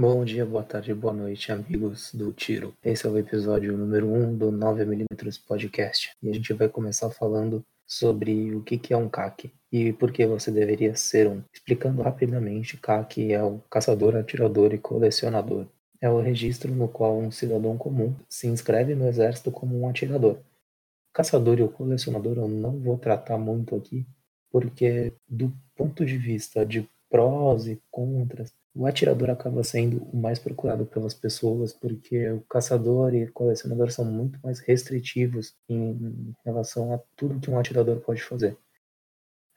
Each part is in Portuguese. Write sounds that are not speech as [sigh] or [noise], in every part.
Bom dia, boa tarde, boa noite, amigos do Tiro. Esse é o episódio número 1 um do 9mm Podcast. E a gente vai começar falando sobre o que é um CAC e por que você deveria ser um. Explicando rapidamente, CAC é o caçador, atirador e colecionador. É o registro no qual um cidadão comum se inscreve no exército como um atirador. Caçador e o colecionador eu não vou tratar muito aqui, porque do ponto de vista de prós e contras, o atirador acaba sendo o mais procurado pelas pessoas, porque o caçador e o colecionador são muito mais restritivos em relação a tudo que um atirador pode fazer.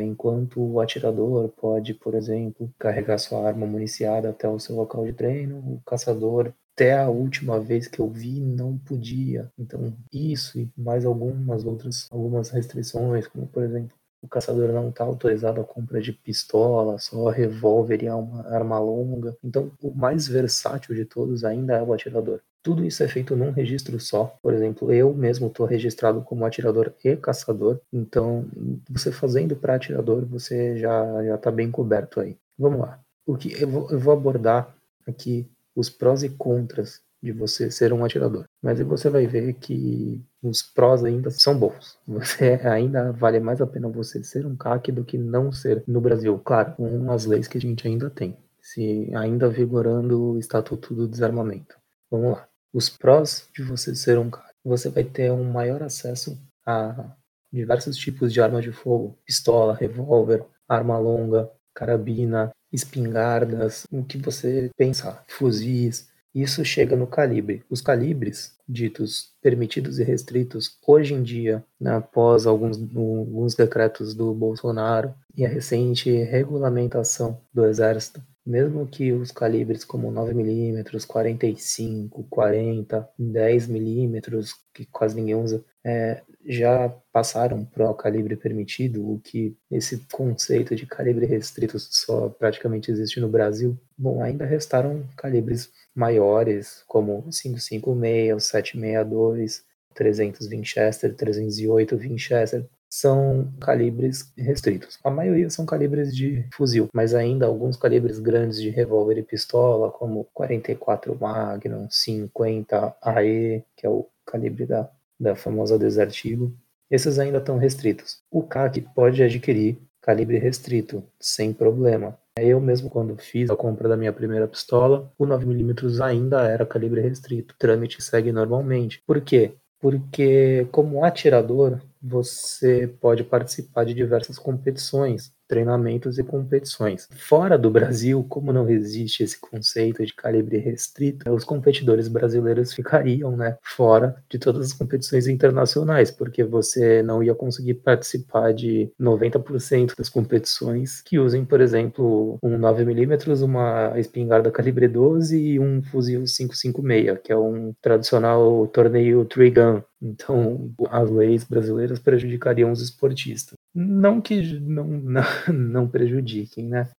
Enquanto o atirador pode, por exemplo, carregar sua arma municiada até o seu local de treino, o caçador até a última vez que eu vi não podia. Então, isso e mais algumas outras algumas restrições, como por exemplo, o caçador não está autorizado a compra de pistola, só revólver e uma arma longa. Então, o mais versátil de todos ainda é o atirador. Tudo isso é feito num registro só. Por exemplo, eu mesmo estou registrado como atirador e caçador. Então, você fazendo para atirador, você já já está bem coberto aí. Vamos lá. O que eu vou, eu vou abordar aqui os prós e contras de você ser um atirador. Mas você vai ver que os prós ainda são bons. Você [laughs] ainda vale mais a pena você ser um CAC do que não ser no Brasil. Claro, com as leis que a gente ainda tem. Se ainda vigorando o Estatuto do Desarmamento. Vamos lá. Os prós de você ser um CAC. Você vai ter um maior acesso a diversos tipos de armas de fogo, pistola, revólver, arma longa, carabina, espingardas, o que você pensar, fuzis, isso chega no calibre. Os calibres, ditos permitidos e restritos, hoje em dia, né, após alguns, alguns decretos do Bolsonaro e a recente regulamentação do Exército, mesmo que os calibres como 9mm, 45, 40, 10mm, que quase ninguém usa, é, já passaram para o calibre permitido, o que esse conceito de calibre restrito só praticamente existe no Brasil. Bom, ainda restaram calibres maiores, como 556, 762, 300 Winchester, 308 Winchester, são calibres restritos. A maioria são calibres de fuzil, mas ainda alguns calibres grandes de revólver e pistola, como 44 Magnum, 50 AE, que é o calibre da, da famosa Desert Eagle, esses ainda estão restritos. O CAC pode adquirir calibre restrito, sem problema. Eu mesmo, quando fiz a compra da minha primeira pistola, o 9mm ainda era calibre restrito. O trâmite segue normalmente. Por quê? Porque, como atirador, você pode participar de diversas competições treinamentos e competições. Fora do Brasil, como não existe esse conceito de calibre restrito, os competidores brasileiros ficariam né, fora de todas as competições internacionais, porque você não ia conseguir participar de 90% das competições que usem, por exemplo, um 9mm, uma espingarda calibre 12 e um fuzil 556, que é um tradicional torneio gun. Então, as leis brasileiras prejudicariam os esportistas. Não que não, [laughs] não, não prejudiquem, né?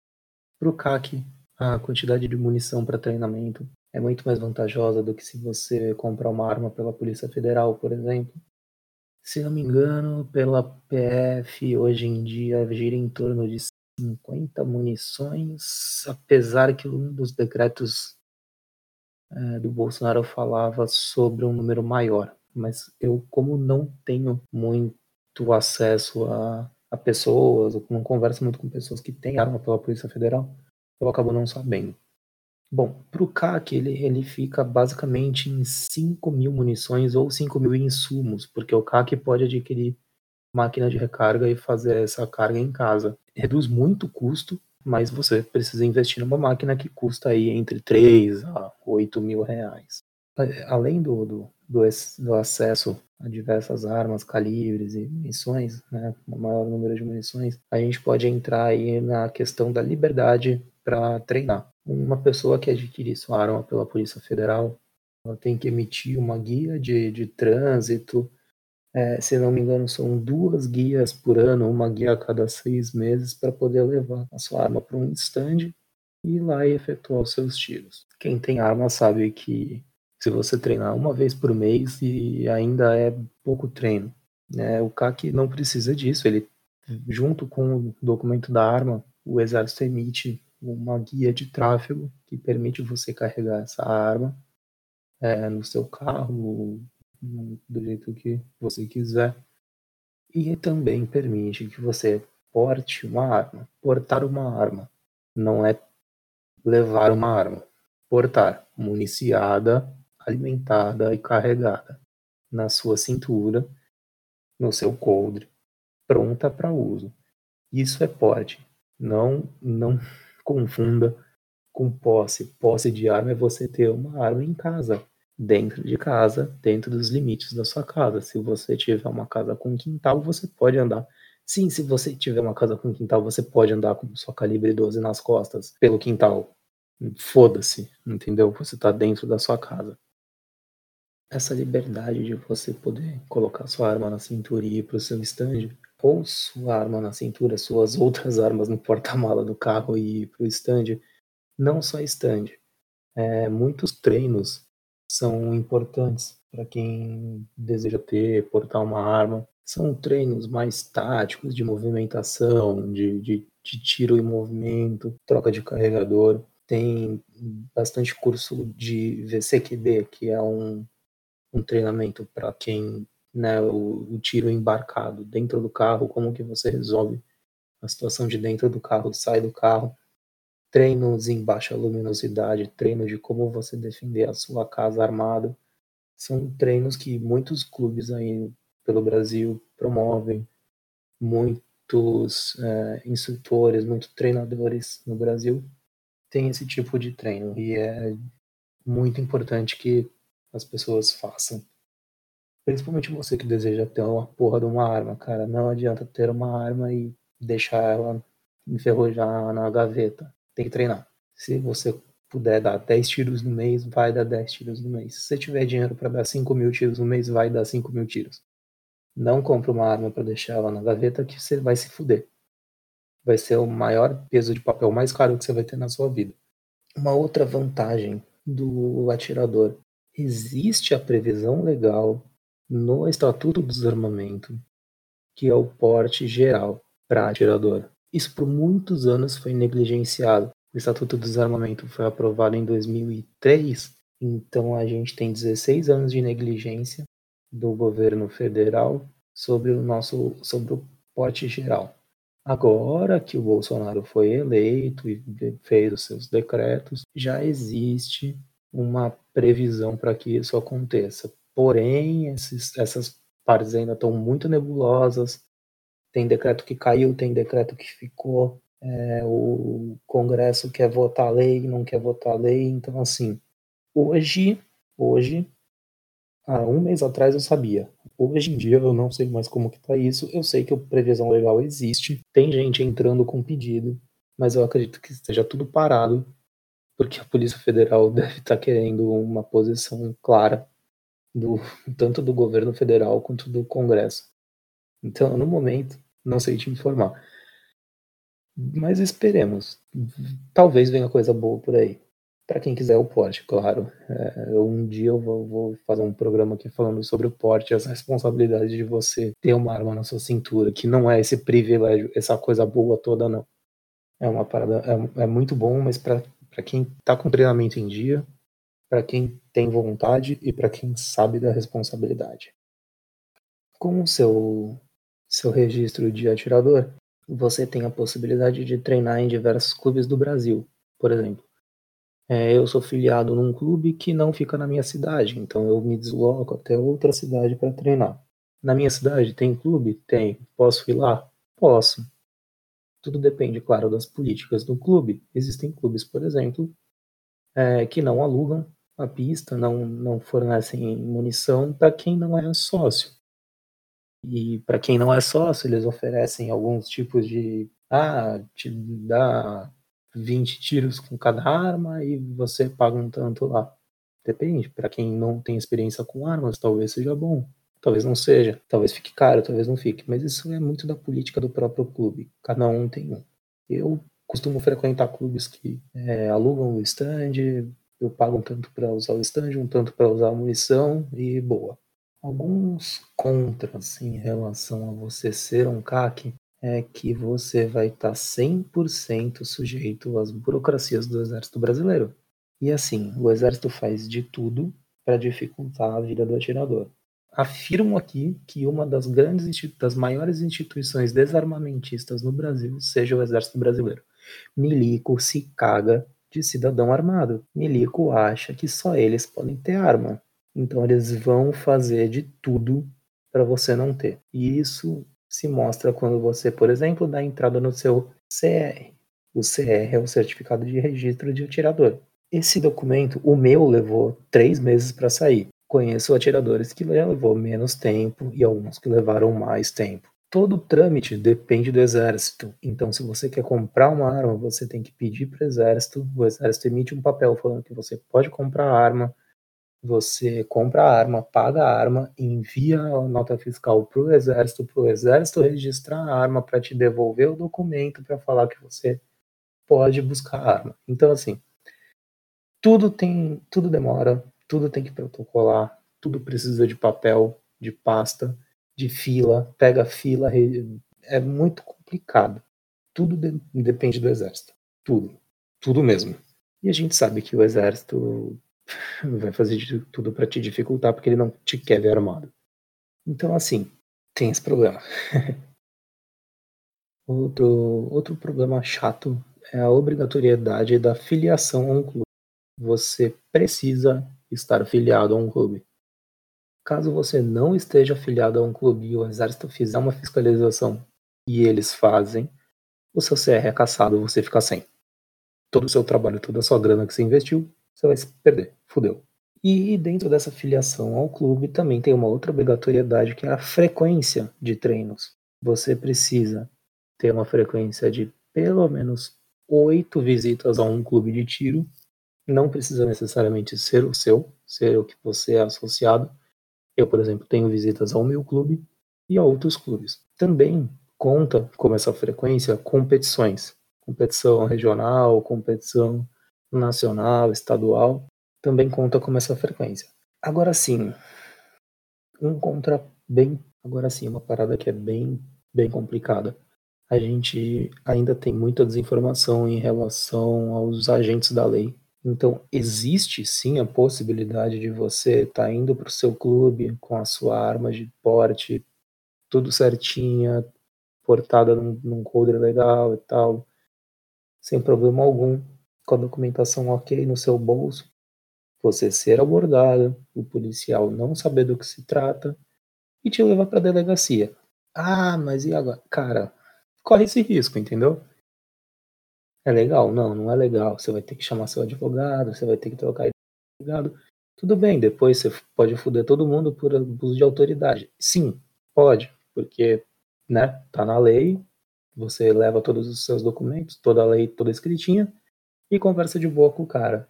Para o CAC, a quantidade de munição para treinamento é muito mais vantajosa do que se você comprar uma arma pela Polícia Federal, por exemplo. Se não me engano, pela PF, hoje em dia gira em torno de 50 munições, apesar que um dos decretos é, do Bolsonaro falava sobre um número maior. Mas eu, como não tenho muito muito acesso a, a pessoas, ou não converso muito com pessoas que têm arma pela Polícia Federal, eu acabo não sabendo. Bom, para o CAC ele, ele fica basicamente em 5 mil munições ou 5 mil insumos, porque o CAC pode adquirir máquina de recarga e fazer essa carga em casa. Reduz muito o custo, mas você precisa investir numa máquina que custa aí entre 3 a 8 mil reais. Além do, do, do, do acesso a diversas armas, calibres e munições, né, um maior número de munições, a gente pode entrar aí na questão da liberdade para treinar. Uma pessoa que adquirir sua arma pela Polícia Federal, ela tem que emitir uma guia de, de trânsito. É, se não me engano, são duas guias por ano, uma guia a cada seis meses, para poder levar a sua arma para um stand e ir lá e efetuar os seus tiros. Quem tem arma sabe que se você treinar uma vez por mês e ainda é pouco treino. Né? O CAC não precisa disso, ele junto com o documento da arma, o exército emite uma guia de tráfego que permite você carregar essa arma é, no seu carro, do jeito que você quiser. E também permite que você porte uma arma. Portar uma arma não é levar uma arma. Portar, municiada, alimentada e carregada na sua cintura, no seu coldre, pronta para uso. Isso é porte. Não, não [laughs] confunda com posse. Posse de arma é você ter uma arma em casa, dentro de casa, dentro dos limites da sua casa. Se você tiver uma casa com quintal, você pode andar. Sim, se você tiver uma casa com quintal, você pode andar com sua calibre 12 nas costas pelo quintal. Foda-se, entendeu? Você tá dentro da sua casa. Essa liberdade de você poder colocar sua arma na cintura e ir pro seu stand, ou sua arma na cintura, suas [laughs] outras armas no porta-mala do carro e ir pro stand, não só stand. É, muitos treinos são importantes para quem deseja ter, portar uma arma. São treinos mais táticos de movimentação, de, de, de tiro em movimento, troca de carregador. Tem bastante curso de VCQB, que é um, um treinamento para quem né, o, o, tiro embarcado dentro do carro, como que você resolve a situação de dentro do carro, sai do carro. Treinos em baixa luminosidade, treino de como você defender a sua casa armada. São treinos que muitos clubes aí pelo Brasil promovem, muitos é, instrutores, muitos treinadores no Brasil têm esse tipo de treino. E é muito importante que as pessoas façam. Principalmente você que deseja ter uma porra de uma arma, cara. Não adianta ter uma arma e deixar ela enferrujar na gaveta tem que treinar. Se você puder dar 10 tiros no mês, vai dar 10 tiros no mês. Se você tiver dinheiro para dar 5 mil tiros no mês, vai dar 5 mil tiros. Não compre uma arma para deixar ela na gaveta que você vai se fuder. Vai ser o maior peso de papel mais caro que você vai ter na sua vida. Uma outra vantagem do atirador. Existe a previsão legal no Estatuto do Desarmamento, que é o porte geral para atirador. Isso por muitos anos foi negligenciado. O Estatuto do Desarmamento foi aprovado em 2003, então a gente tem 16 anos de negligência do governo federal sobre o nosso sobre o porte geral. Agora que o Bolsonaro foi eleito e fez os seus decretos, já existe uma previsão para que isso aconteça. Porém, esses, essas partes ainda estão muito nebulosas, tem decreto que caiu, tem decreto que ficou. É, o Congresso quer votar lei, não quer votar lei. Então, assim, hoje, hoje, há um mês atrás eu sabia. Hoje em dia eu não sei mais como que tá isso. Eu sei que a previsão legal existe. Tem gente entrando com pedido, mas eu acredito que esteja tudo parado, porque a Polícia Federal [laughs] deve estar tá querendo uma posição clara do tanto do governo federal quanto do Congresso. Então, no momento, não sei te informar. Mas esperemos. Talvez venha coisa boa por aí. Para quem quiser o porte, claro. É, um dia eu vou, vou, fazer um programa aqui falando sobre o porte, as responsabilidades de você ter uma arma na sua cintura, que não é esse privilégio, essa coisa boa toda, não. É uma parada, é, é muito bom, mas para quem está com treinamento em dia, para quem tem vontade e para quem sabe da responsabilidade. Com o seu seu registro de atirador, você tem a possibilidade de treinar em diversos clubes do Brasil, por exemplo. É, eu sou filiado num clube que não fica na minha cidade, então eu me desloco até outra cidade para treinar. Na minha cidade tem clube? Tem. Posso ir lá? Posso. Tudo depende, claro, das políticas do clube. Existem clubes, por exemplo, é, que não alugam a pista, não, não fornecem munição para quem não é sócio. E para quem não é sócio, eles oferecem alguns tipos de. Ah, te dá 20 tiros com cada arma e você paga um tanto lá. Depende. Para quem não tem experiência com armas, talvez seja bom. Talvez não seja. Talvez fique caro, talvez não fique. Mas isso é muito da política do próprio clube. Cada um tem um. Eu costumo frequentar clubes que é, alugam o stand, eu pago um tanto para usar o stand, um tanto para usar a munição e boa. Alguns contras em relação a você ser um CAC é que você vai estar tá 100% sujeito às burocracias do Exército Brasileiro. E assim, o Exército faz de tudo para dificultar a vida do atirador. Afirmo aqui que uma das grandes, das maiores instituições desarmamentistas no Brasil seja o Exército Brasileiro. Milico se caga de cidadão armado. Milico acha que só eles podem ter arma. Então eles vão fazer de tudo para você não ter. E isso se mostra quando você, por exemplo, dá entrada no seu CR. O CR é o Certificado de Registro de Atirador. Esse documento, o meu, levou três meses para sair. Conheço atiradores que levou menos tempo e alguns que levaram mais tempo. Todo trâmite depende do exército. Então, se você quer comprar uma arma, você tem que pedir para o exército. O exército emite um papel falando que você pode comprar a arma, você compra a arma, paga a arma, envia a nota fiscal para o exército, para o exército registrar a arma para te devolver o documento para falar que você pode buscar a arma. Então assim, tudo tem, tudo demora, tudo tem que protocolar, tudo precisa de papel, de pasta, de fila, pega fila, é muito complicado. Tudo de, depende do exército, tudo, tudo mesmo. E a gente sabe que o exército [laughs] vai fazer de tudo para te dificultar porque ele não te quer ver armado. Então, assim, tem esse problema. [laughs] outro, outro problema chato é a obrigatoriedade da filiação a um clube. Você precisa estar filiado a um clube. Caso você não esteja afiliado a um clube e o exército fizer uma fiscalização e eles fazem, o seu CR é caçado, você fica sem. Todo o seu trabalho, toda a sua grana que você investiu, você vai se perder. Fudeu. E dentro dessa filiação ao clube também tem uma outra obrigatoriedade que é a frequência de treinos. Você precisa ter uma frequência de pelo menos oito visitas a um clube de tiro. Não precisa necessariamente ser o seu, ser o que você é associado. Eu, por exemplo, tenho visitas ao meu clube e a outros clubes. Também conta como essa frequência competições. Competição regional, competição nacional, estadual, também conta como essa frequência. Agora sim, um contra bem, agora sim, uma parada que é bem, bem complicada. A gente ainda tem muita desinformação em relação aos agentes da lei. Então, existe sim a possibilidade de você estar tá indo para o seu clube com a sua arma de porte, tudo certinha, portada num, num coldre legal e tal, sem problema algum com a documentação ok no seu bolso, você ser abordado, o policial não saber do que se trata e te levar para a delegacia. Ah, mas e agora? Cara, corre esse risco, entendeu? É legal? Não, não é legal. Você vai ter que chamar seu advogado, você vai ter que trocar advogado. Tudo bem, depois você pode foder todo mundo por abuso de autoridade. Sim, pode, porque, né, tá na lei, você leva todos os seus documentos, toda a lei toda escritinha, e conversa de boa com o cara.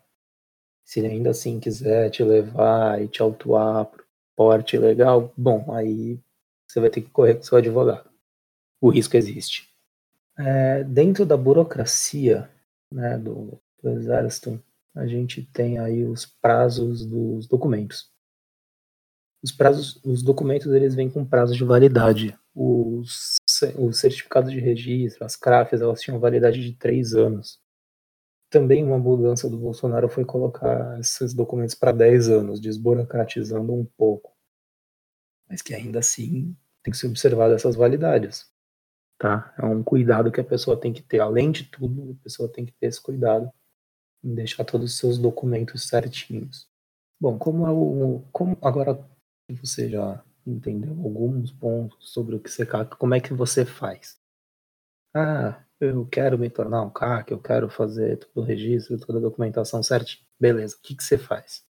Se ele ainda assim quiser te levar e te autuar pro porte legal, bom, aí você vai ter que correr com seu advogado. O risco existe. É, dentro da burocracia né, do, do exército, a gente tem aí os prazos dos documentos. Os prazos, os documentos eles vêm com prazo de validade. Os, os certificados de registro, as CRAFs, elas tinham validade de três anos também uma mudança do Bolsonaro foi colocar esses documentos para 10 anos, desburocratizando um pouco. Mas que ainda assim tem que ser observado essas validades. Tá? É um cuidado que a pessoa tem que ter. Além de tudo, a pessoa tem que ter esse cuidado em deixar todos os seus documentos certinhos. Bom, como é o. Como, agora você já entendeu alguns pontos sobre o que você como é que você faz? Ah, eu quero me tornar um CAC, eu quero fazer todo o registro, toda a documentação certinho. Beleza, o que, que você faz?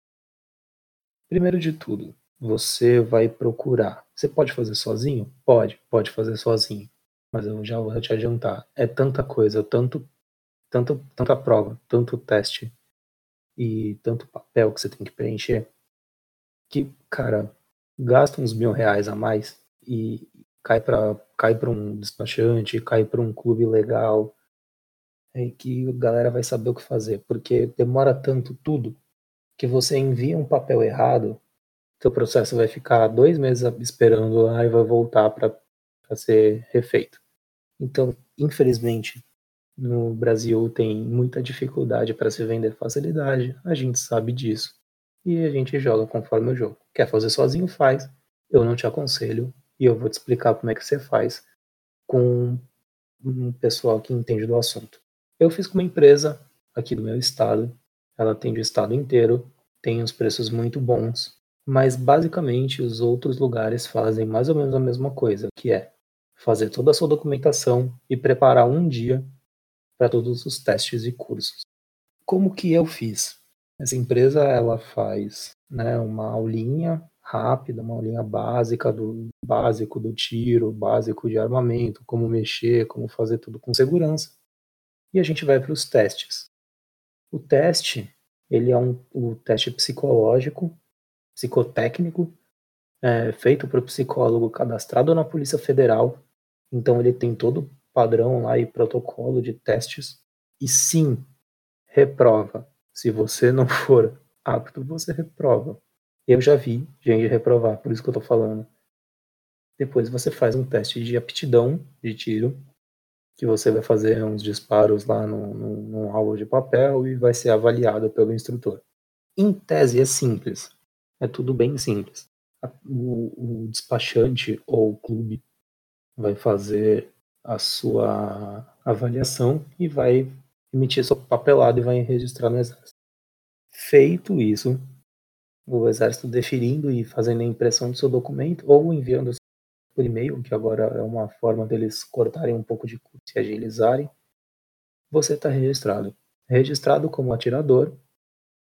Primeiro de tudo, você vai procurar. Você pode fazer sozinho? Pode, pode fazer sozinho. Mas eu já vou te adiantar. É tanta coisa, tanto, tanto, tanta prova, tanto teste e tanto papel que você tem que preencher que, cara, gasta uns mil reais a mais e cai para cai um despachante, cai para um clube legal, é que a galera vai saber o que fazer, porque demora tanto tudo que você envia um papel errado, seu processo vai ficar dois meses esperando lá e vai voltar para ser refeito. Então, infelizmente, no Brasil tem muita dificuldade para se vender facilidade, a gente sabe disso. E a gente joga conforme o jogo. Quer fazer sozinho? Faz. Eu não te aconselho e eu vou te explicar como é que você faz com um pessoal que entende do assunto. Eu fiz com uma empresa aqui do meu estado, ela atende o estado inteiro, tem uns preços muito bons, mas basicamente os outros lugares fazem mais ou menos a mesma coisa, que é fazer toda a sua documentação e preparar um dia para todos os testes e cursos. Como que eu fiz? Essa empresa ela faz né, uma aulinha rápida, uma aulinha básica do básico do tiro, básico de armamento, como mexer, como fazer tudo com segurança. E a gente vai para os testes. O teste, ele é um o teste psicológico, psicotécnico, é, feito por psicólogo cadastrado na Polícia Federal. Então ele tem todo o padrão lá e protocolo de testes. E sim, reprova. Se você não for apto, você reprova. Eu já vi gente reprovar, por isso que eu tô falando. Depois você faz um teste de aptidão de tiro, que você vai fazer uns disparos lá no, num alvo de papel e vai ser avaliado pelo instrutor. Em tese é simples, é tudo bem simples. O, o despachante ou o clube vai fazer a sua avaliação e vai emitir seu papelado e vai registrar no exército. Feito isso, o exército deferindo e fazendo a impressão do seu documento ou enviando por e-mail, que agora é uma forma deles cortarem um pouco de custo e agilizarem, você está registrado. Registrado como atirador,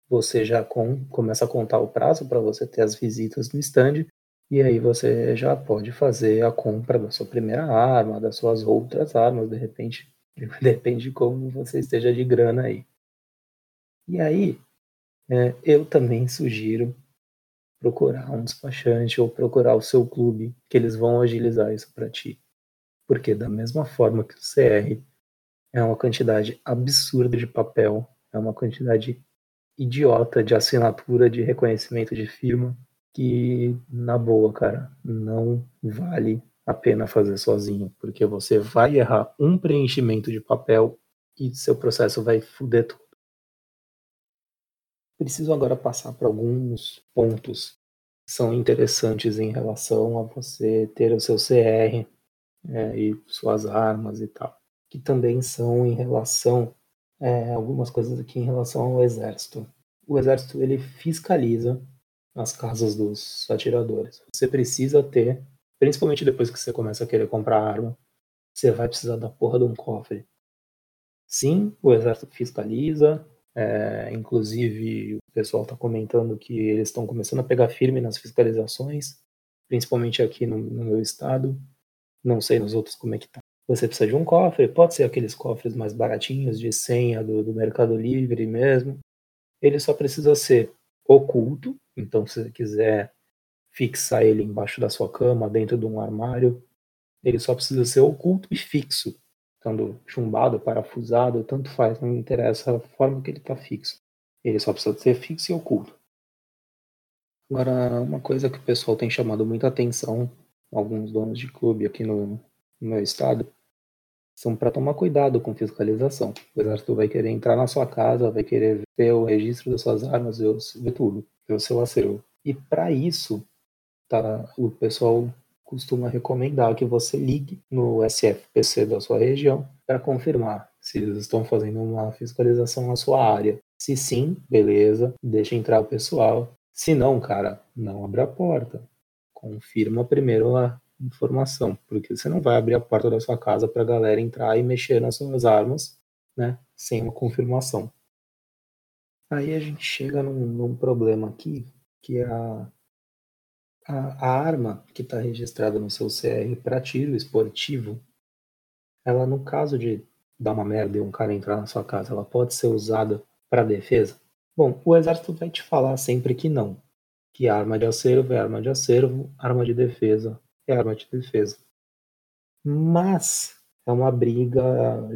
você já com, começa a contar o prazo para você ter as visitas no stand, e aí você já pode fazer a compra da sua primeira arma, das suas outras armas, de repente, [laughs] depende de como você esteja de grana aí. E aí, é, eu também sugiro procurar um despachante ou procurar o seu clube, que eles vão agilizar isso para ti. Porque da mesma forma que o CR é uma quantidade absurda de papel, é uma quantidade idiota de assinatura de reconhecimento de firma, que na boa, cara, não vale a pena fazer sozinho, porque você vai errar um preenchimento de papel e seu processo vai foder tudo. Preciso agora passar por alguns pontos que são interessantes em relação a você ter o seu CR é, e suas armas e tal, que também são em relação é, algumas coisas aqui em relação ao exército. O exército ele fiscaliza as casas dos atiradores. Você precisa ter, principalmente depois que você começa a querer comprar arma, você vai precisar da porra de um cofre. Sim, o exército fiscaliza, é, inclusive, o pessoal está comentando que eles estão começando a pegar firme nas fiscalizações, principalmente aqui no, no, meu estado. Não sei nos outros como é que tá. Você precisa de um cofre, pode ser aqueles cofres mais baratinhos de senha do, do Mercado Livre mesmo. Ele só precisa ser oculto, então se você quiser fixar ele embaixo da sua cama, dentro de um armário, ele só precisa ser oculto e fixo estando chumbado, parafusado, tanto faz, não interessa a forma que ele está fixo. Ele só precisa ser fixo e oculto. Agora, uma coisa que o pessoal tem chamado muita atenção, alguns donos de clube aqui no, no meu estado, são para tomar cuidado com fiscalização. O exército vai querer entrar na sua casa, vai querer ver o registro das suas armas, ver, ver tudo, ver o seu acervo. E para isso, tá, o pessoal costuma recomendar que você ligue no SFPC da sua região para confirmar se eles estão fazendo uma fiscalização na sua área. Se sim, beleza, deixa entrar o pessoal. Se não, cara, não abra a porta. Confirma primeiro a informação, porque você não vai abrir a porta da sua casa para a galera entrar e mexer nas suas armas, né, sem uma confirmação. Aí a gente chega num, num problema aqui, que é a a, a arma que está registrada no seu CR para tiro esportivo, ela no caso de dar uma merda e um cara entrar na sua casa, ela pode ser usada para defesa? Bom, o exército vai te falar sempre que não. Que arma de acervo é arma de acervo, arma de defesa é arma de defesa. Mas é uma briga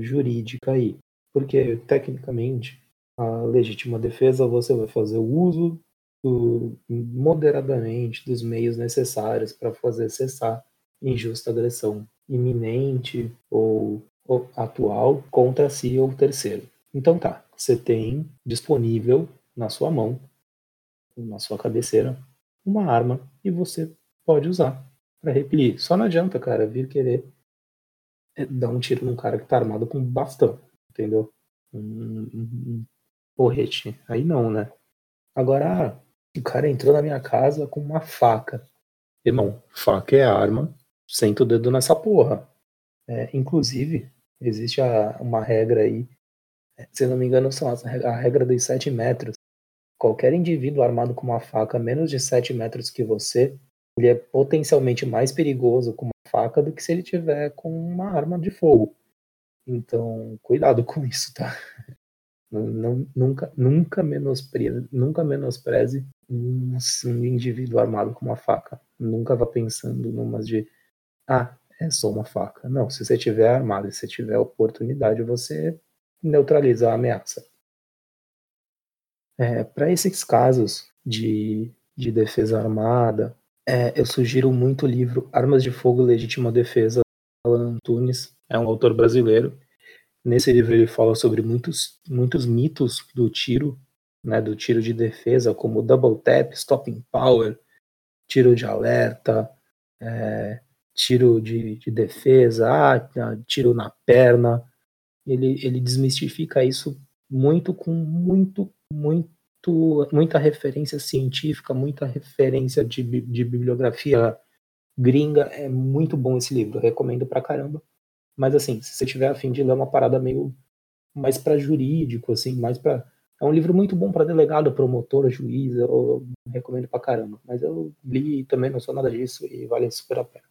jurídica aí. Porque, tecnicamente, a legítima defesa você vai fazer o uso do, moderadamente dos meios necessários para fazer cessar injusta agressão iminente ou, ou atual contra si ou terceiro. Então tá, você tem disponível na sua mão, na sua cabeceira, uma arma e você pode usar para repelir. Só não adianta, cara, vir querer dar um tiro num cara que tá armado com bastão, entendeu? Um, um, porrete. Aí não, né? Agora, o cara entrou na minha casa com uma faca. Irmão, faca é arma, senta o dedo nessa porra. É, inclusive, existe a, uma regra aí, é, se eu não me engano, são as, a regra dos 7 metros. Qualquer indivíduo armado com uma faca menos de 7 metros que você, ele é potencialmente mais perigoso com uma faca do que se ele tiver com uma arma de fogo. Então, cuidado com [laughs] isso, tá? Não, nunca, nunca menospreze, nunca menospreze um, um indivíduo armado com uma faca. Nunca vá pensando numas de ah, é só uma faca. Não, se você tiver armado e se tiver oportunidade, você neutraliza a ameaça. É, Para esses casos de, de defesa armada, é, eu sugiro muito o livro Armas de Fogo Legítima Defesa, Alan Antunes, é um autor brasileiro. Nesse livro ele fala sobre muitos, muitos mitos do tiro, né, do tiro de defesa, como double tap, stopping power, tiro de alerta, é, tiro de, de defesa, ah, tiro na perna. Ele, ele desmistifica isso muito com muito, muito, muita referência científica, muita referência de, de bibliografia gringa. É muito bom esse livro, recomendo pra caramba. Mas assim, se você tiver afim de ler uma parada meio mais para jurídico, assim, mais para é um livro muito bom para delegado, promotor, juiz, eu recomendo pra caramba. Mas eu li e também não sou nada disso e vale super a pena.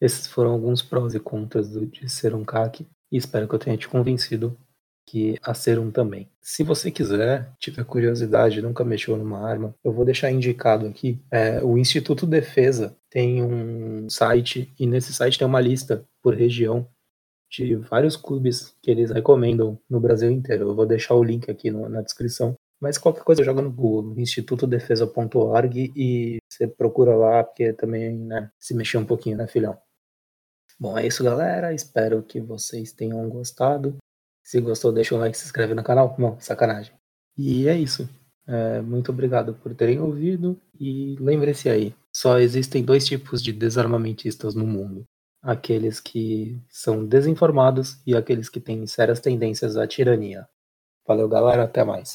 Esses foram alguns prós e contras de ser um CAC e espero que eu tenha te convencido que a ser um também. Se você quiser, tiver curiosidade, nunca mexeu numa arma, eu vou deixar indicado aqui. É, o Instituto Defesa tem um site e nesse site tem uma lista por região de vários clubes que eles recomendam no Brasil inteiro. Eu vou deixar o link aqui no, na descrição. Mas qualquer coisa joga no Google, institutodefesa.org e você procura lá, porque também né, se mexer um pouquinho, né, filhão? Bom, é isso, galera. Espero que vocês tenham gostado. Se gostou, deixa um like, se inscreve no canal. Bom, sacanagem. E é isso. É, muito obrigado por terem ouvido. E lembre-se aí: só existem dois tipos de desarmamentistas no mundo: aqueles que são desinformados e aqueles que têm sérias tendências à tirania. Valeu, galera. Até mais.